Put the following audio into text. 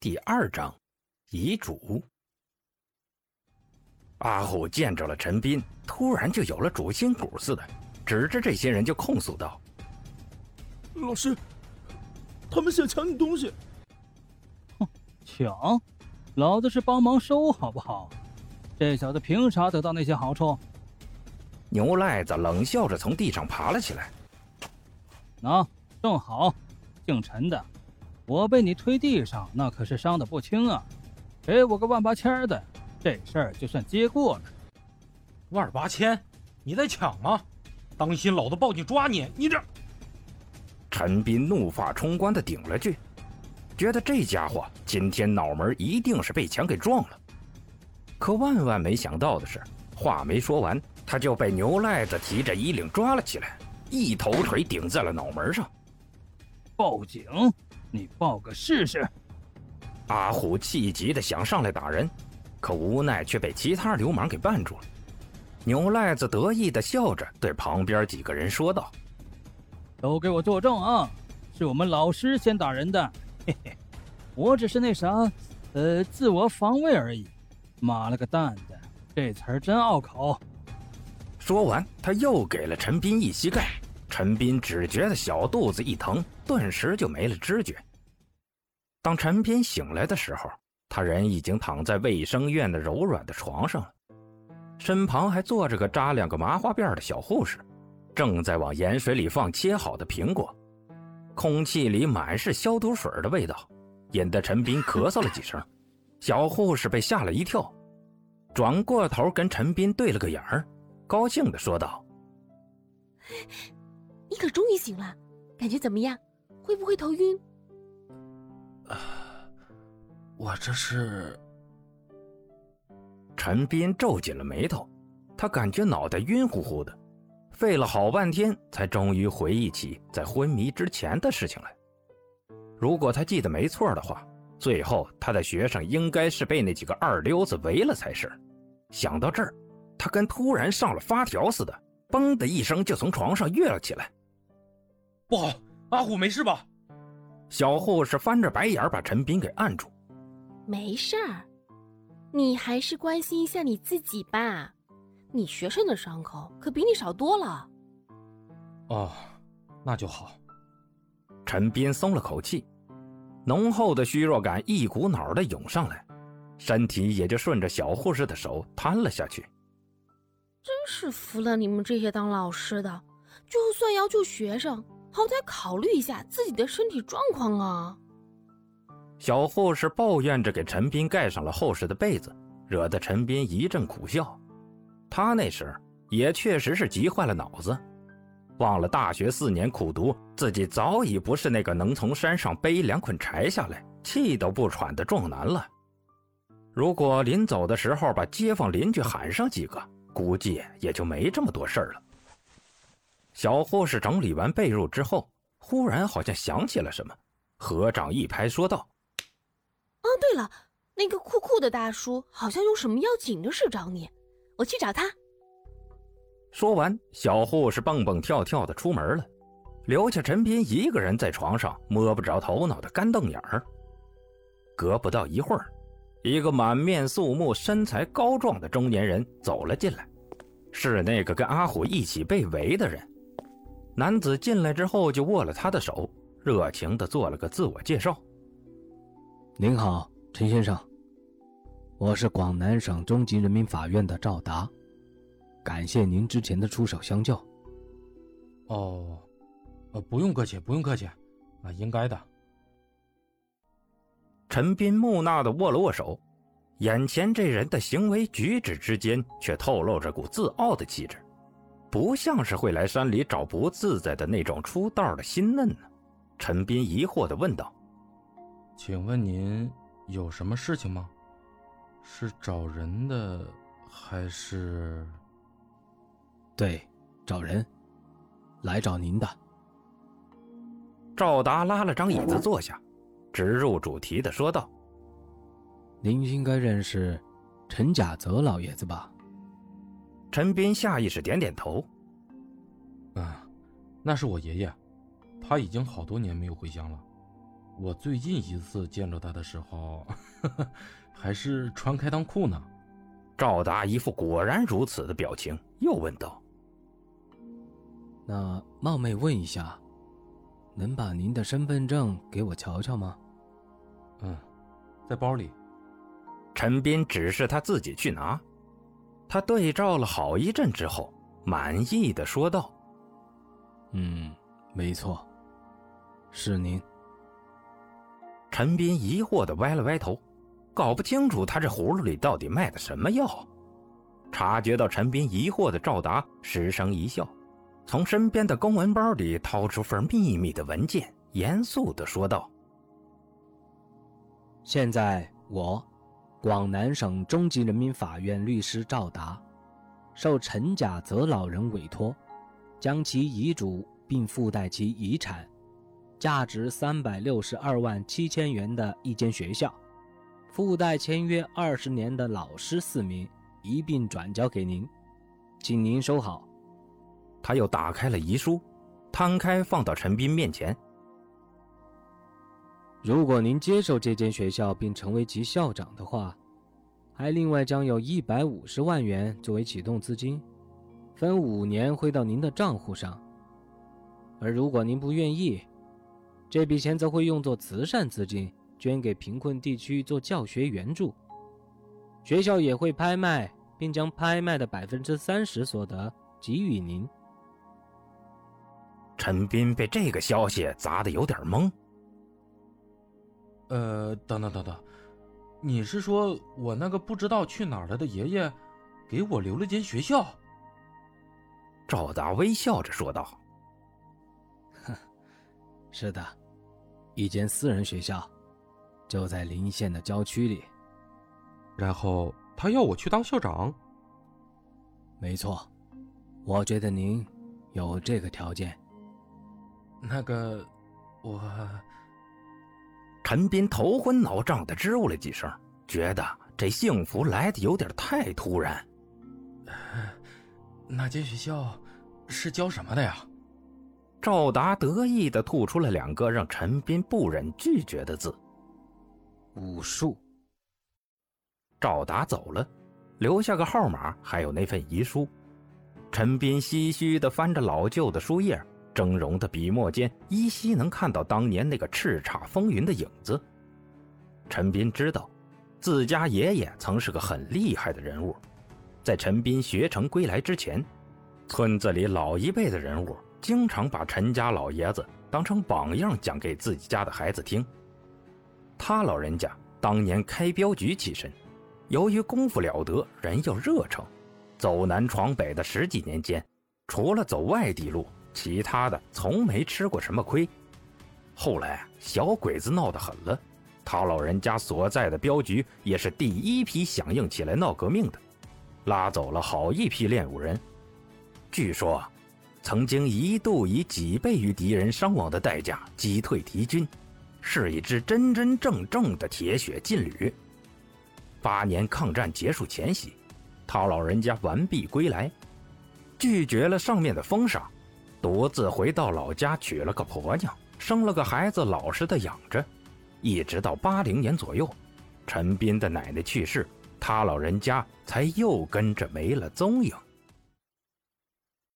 第二章，遗嘱。阿虎见着了陈斌，突然就有了主心骨似的，指着这些人就控诉道：“老师，他们想抢你东西。”“哼，抢？老子是帮忙收，好不好？这小子凭啥得到那些好处？”牛赖子冷笑着从地上爬了起来，“那正好，姓陈的。”我被你推地上，那可是伤的不轻啊！给我个万八千的，这事儿就算接过了。万八千？你在抢吗？当心老子报警抓你！你这……陈斌怒发冲冠的顶了句，觉得这家伙今天脑门一定是被墙给撞了。可万万没想到的是，话没说完，他就被牛赖子提着衣领抓了起来，一头锤顶在了脑门上。报警！你报个试试！阿虎气急的想上来打人，可无奈却被其他流氓给绊住了。牛赖子得意的笑着对旁边几个人说道：“都给我作证啊！是我们老师先打人的，嘿嘿，我只是那啥，呃，自我防卫而已。妈了个蛋的，这词儿真拗口。”说完，他又给了陈斌一膝盖。陈斌只觉得小肚子一疼，顿时就没了知觉。当陈斌醒来的时候，他人已经躺在卫生院的柔软的床上了，身旁还坐着个扎两个麻花辫的小护士，正在往盐水里放切好的苹果，空气里满是消毒水的味道，引得陈斌咳嗽了几声。小护士被吓了一跳，转过头跟陈斌对了个眼儿，高兴地说道。你可终于醒了，感觉怎么样？会不会头晕？啊，我这是……陈斌皱紧了眉头，他感觉脑袋晕乎乎的，费了好半天才终于回忆起在昏迷之前的事情来。如果他记得没错的话，最后他的学生应该是被那几个二流子围了才是。想到这儿，他跟突然上了发条似的，嘣的一声就从床上跃了起来。不好，阿虎没事吧？小护士翻着白眼把陈斌给按住。没事儿，你还是关心一下你自己吧。你学生的伤口可比你少多了。哦，那就好。陈斌松了口气，浓厚的虚弱感一股脑的涌上来，身体也就顺着小护士的手瘫了下去。真是服了你们这些当老师的，就算要救学生。好歹考虑一下自己的身体状况啊！小护士抱怨着给陈斌盖上了厚实的被子，惹得陈斌一阵苦笑。他那时也确实是急坏了脑子，忘了大学四年苦读，自己早已不是那个能从山上背两捆柴下来气都不喘的壮男了。如果临走的时候把街坊邻居喊上几个，估计也就没这么多事儿了。小护士整理完被褥之后，忽然好像想起了什么，合掌一拍，说道：“哦，对了，那个酷酷的大叔好像有什么要紧的事找你，我去找他。”说完，小护士蹦蹦跳跳的出门了，留下陈斌一个人在床上摸不着头脑的干瞪眼儿。隔不到一会儿，一个满面肃穆、身材高壮的中年人走了进来，是那个跟阿虎一起被围的人。男子进来之后，就握了他的手，热情的做了个自我介绍。您好，陈先生，我是广南省中级人民法院的赵达，感谢您之前的出手相救。哦，呃，不用客气，不用客气，啊，应该的。陈斌木讷的握了握手，眼前这人的行为举止之间，却透露着股自傲的气质。不像是会来山里找不自在的那种出道的新嫩呢，陈斌疑惑的问道：“请问您有什么事情吗？是找人的，还是？对，找人，来找您的。”赵达拉了张椅子坐下，直入主题的说道：“您应该认识陈甲泽老爷子吧？”陈斌下意识点点头。啊，那是我爷爷，他已经好多年没有回乡了。我最近一次见着他的时候，还是穿开裆裤呢。赵达一副果然如此的表情，又问道：“那冒昧问一下，能把您的身份证给我瞧瞧吗？”“嗯，在包里。”陈斌指示他自己去拿。他对照了好一阵之后，满意的说道：“嗯，没错，是您。”陈斌疑惑的歪了歪头。搞不清楚他这葫芦里到底卖的什么药。察觉到陈斌疑惑的赵达失声一笑，从身边的公文包里掏出份秘密的文件，严肃的说道：“现在我，广南省中级人民法院律师赵达，受陈甲泽老人委托，将其遗嘱并附带其遗产，价值三百六十二万七千元的一间学校。”附带签约二十年的老师四名，一并转交给您，请您收好。他又打开了遗书，摊开放到陈斌面前。如果您接受这间学校并成为其校长的话，还另外将有一百五十万元作为启动资金，分五年汇到您的账户上。而如果您不愿意，这笔钱则会用作慈善资金。捐给贫困地区做教学援助，学校也会拍卖，并将拍卖的百分之三十所得给予您。陈斌被这个消息砸得有点懵。呃，等等等等，你是说我那个不知道去哪儿了的爷爷，给我留了间学校？赵达微笑着说道：“哼，是的，一间私人学校。”就在临县的郊区里，然后他要我去当校长。没错，我觉得您有这个条件。那个，我……陈斌头昏脑胀的支吾了几声，觉得这幸福来的有点太突然。那间学校是教什么的呀？赵达得意的吐出了两个让陈斌不忍拒绝的字。武术。赵达走了，留下个号码，还有那份遗书。陈斌唏嘘的翻着老旧的书页，峥嵘的笔墨间依稀能看到当年那个叱咤风云的影子。陈斌知道，自家爷爷曾是个很厉害的人物，在陈斌学成归来之前，村子里老一辈的人物经常把陈家老爷子当成榜样讲给自己家的孩子听。他老人家当年开镖局起身，由于功夫了得，人又热诚，走南闯北的十几年间，除了走外地路，其他的从没吃过什么亏。后来小鬼子闹得很了，他老人家所在的镖局也是第一批响应起来闹革命的，拉走了好一批练武人。据说，曾经一度以几倍于敌人伤亡的代价击退敌军。是一支真真正正的铁血劲旅。八年抗战结束前夕，他老人家完璧归来，拒绝了上面的封赏，独自回到老家娶了个婆娘，生了个孩子，老实的养着。一直到八零年左右，陈斌的奶奶去世，他老人家才又跟着没了踪影。